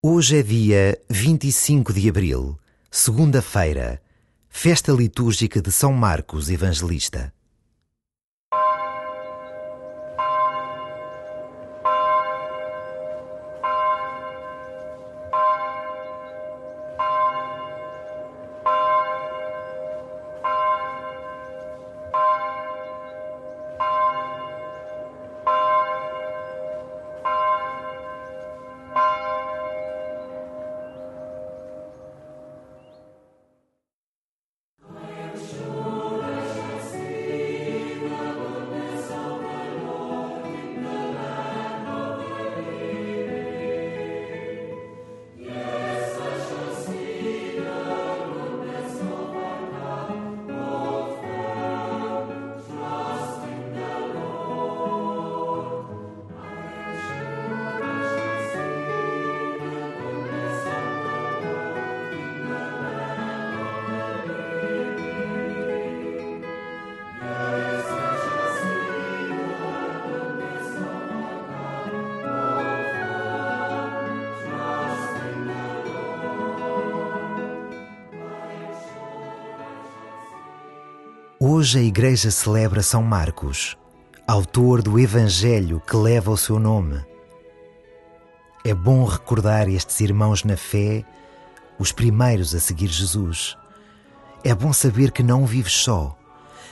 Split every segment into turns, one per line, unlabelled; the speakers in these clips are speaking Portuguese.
Hoje é dia 25 de abril, segunda-feira, festa litúrgica de São Marcos Evangelista. Hoje a Igreja celebra São Marcos, autor do Evangelho que leva o seu nome. É bom recordar estes irmãos na fé, os primeiros a seguir Jesus. É bom saber que não vives só,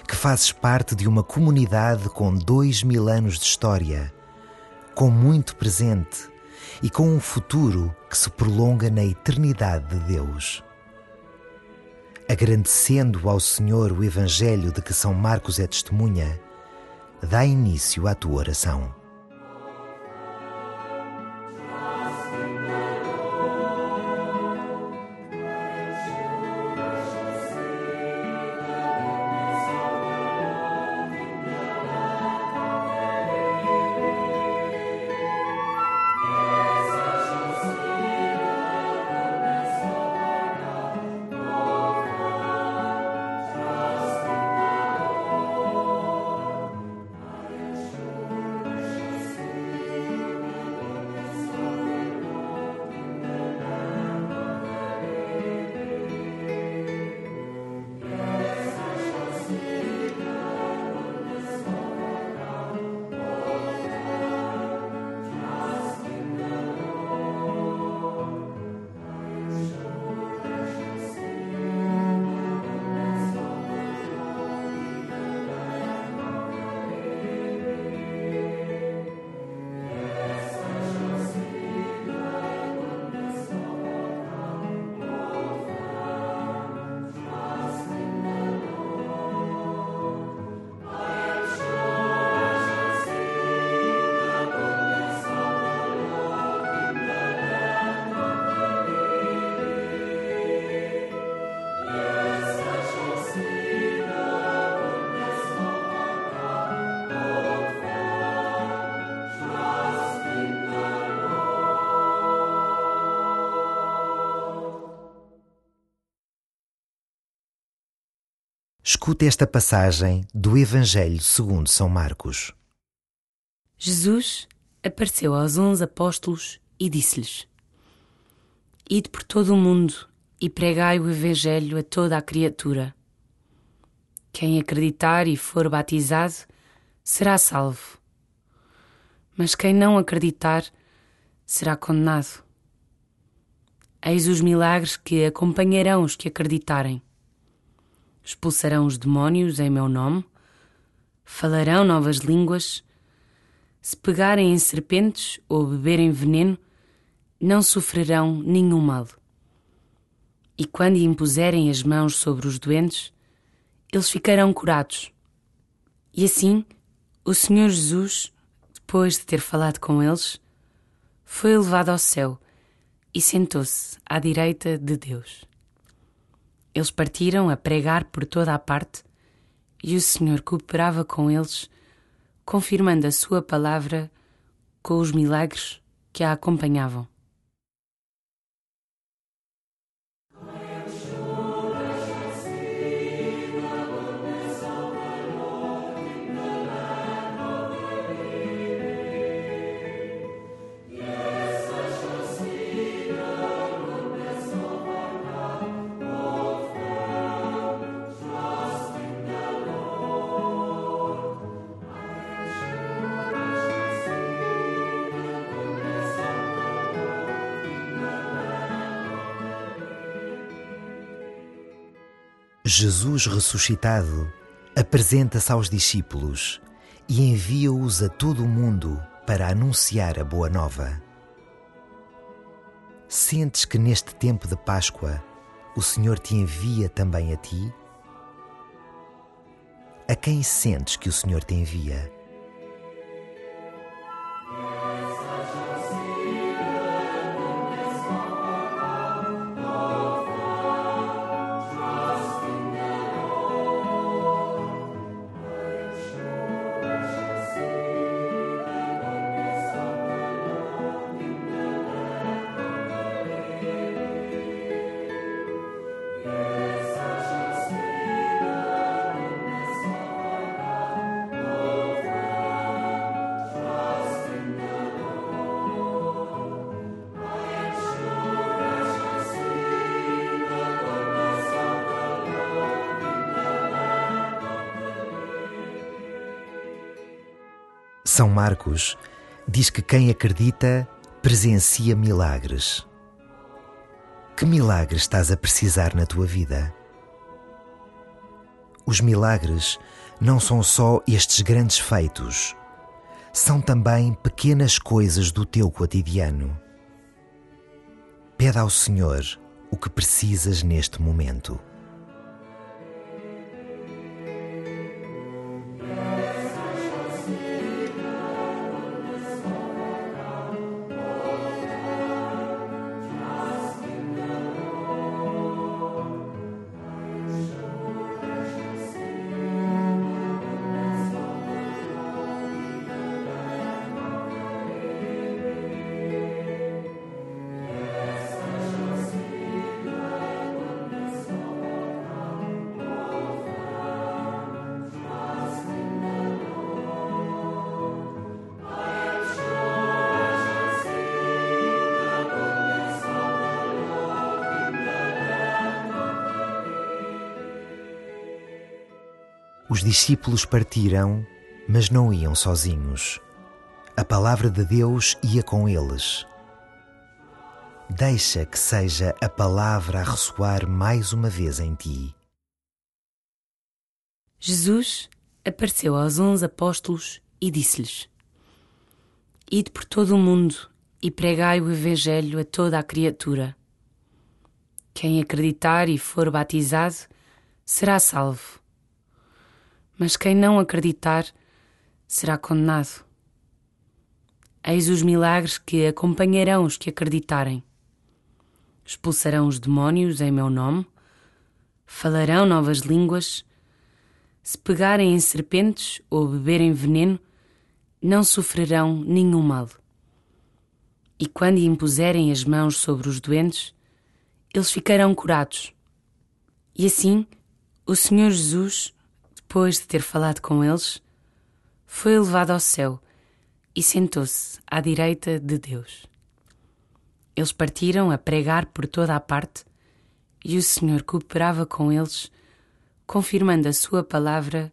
que fazes parte de uma comunidade com dois mil anos de história, com muito presente e com um futuro que se prolonga na eternidade de Deus agradecendo ao Senhor o Evangelho de que São Marcos é testemunha, dá início à tua oração. Escute esta passagem do Evangelho segundo São Marcos.
Jesus apareceu aos onze apóstolos e disse-lhes: Ide por todo o mundo e pregai o Evangelho a toda a criatura. Quem acreditar e for batizado será salvo. Mas quem não acreditar será condenado. Eis os milagres que acompanharão os que acreditarem expulsarão os demónios em meu nome, falarão novas línguas, se pegarem em serpentes ou beberem veneno, não sofrerão nenhum mal. E quando impuserem as mãos sobre os doentes, eles ficarão curados. E assim, o Senhor Jesus, depois de ter falado com eles, foi levado ao céu e sentou-se à direita de Deus. Eles partiram a pregar por toda a parte e o Senhor cooperava com eles, confirmando a sua palavra com os milagres que a acompanhavam.
Jesus ressuscitado apresenta-se aos discípulos e envia-os a todo o mundo para anunciar a boa nova. Sentes que neste tempo de Páscoa o Senhor te envia também a ti? A quem sentes que o Senhor te envia? São Marcos diz que quem acredita presencia milagres. Que milagres estás a precisar na tua vida? Os milagres não são só estes grandes feitos, são também pequenas coisas do teu cotidiano. Pede ao Senhor o que precisas neste momento. Os discípulos partiram, mas não iam sozinhos. A palavra de Deus ia com eles. Deixa que seja a palavra a ressoar mais uma vez em ti.
Jesus apareceu aos onze apóstolos e disse-lhes: Ide por todo o mundo e pregai o Evangelho a toda a criatura. Quem acreditar e for batizado será salvo mas quem não acreditar será condenado. Eis os milagres que acompanharão os que acreditarem. Expulsarão os demónios em meu nome, falarão novas línguas, se pegarem em serpentes ou beberem veneno, não sofrerão nenhum mal. E quando impuserem as mãos sobre os doentes, eles ficarão curados. E assim, o Senhor Jesus depois de ter falado com eles, foi levado ao céu e sentou-se à direita de Deus. Eles partiram a pregar por toda a parte e o Senhor cooperava com eles, confirmando a sua palavra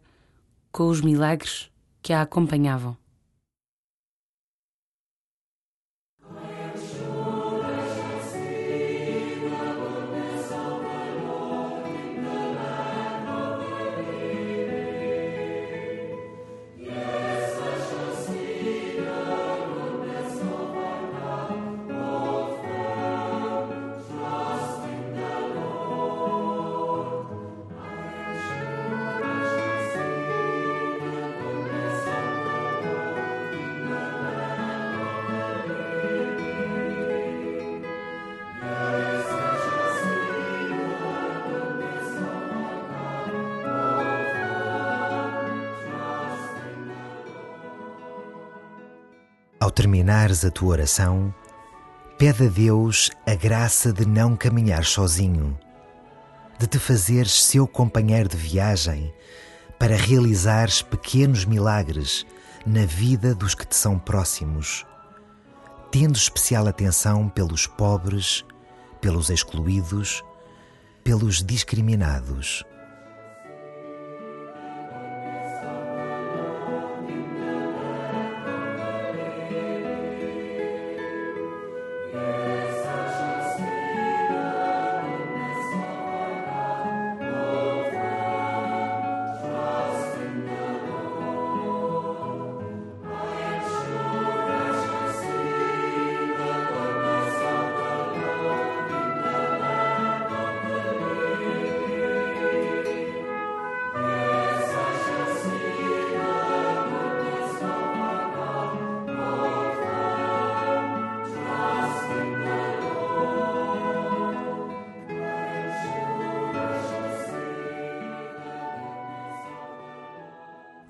com os milagres que a acompanhavam.
Ao terminares a tua oração, pede a Deus a graça de não caminhar sozinho, de te fazeres seu companheiro de viagem para realizares pequenos milagres na vida dos que te são próximos, tendo especial atenção pelos pobres, pelos excluídos, pelos discriminados.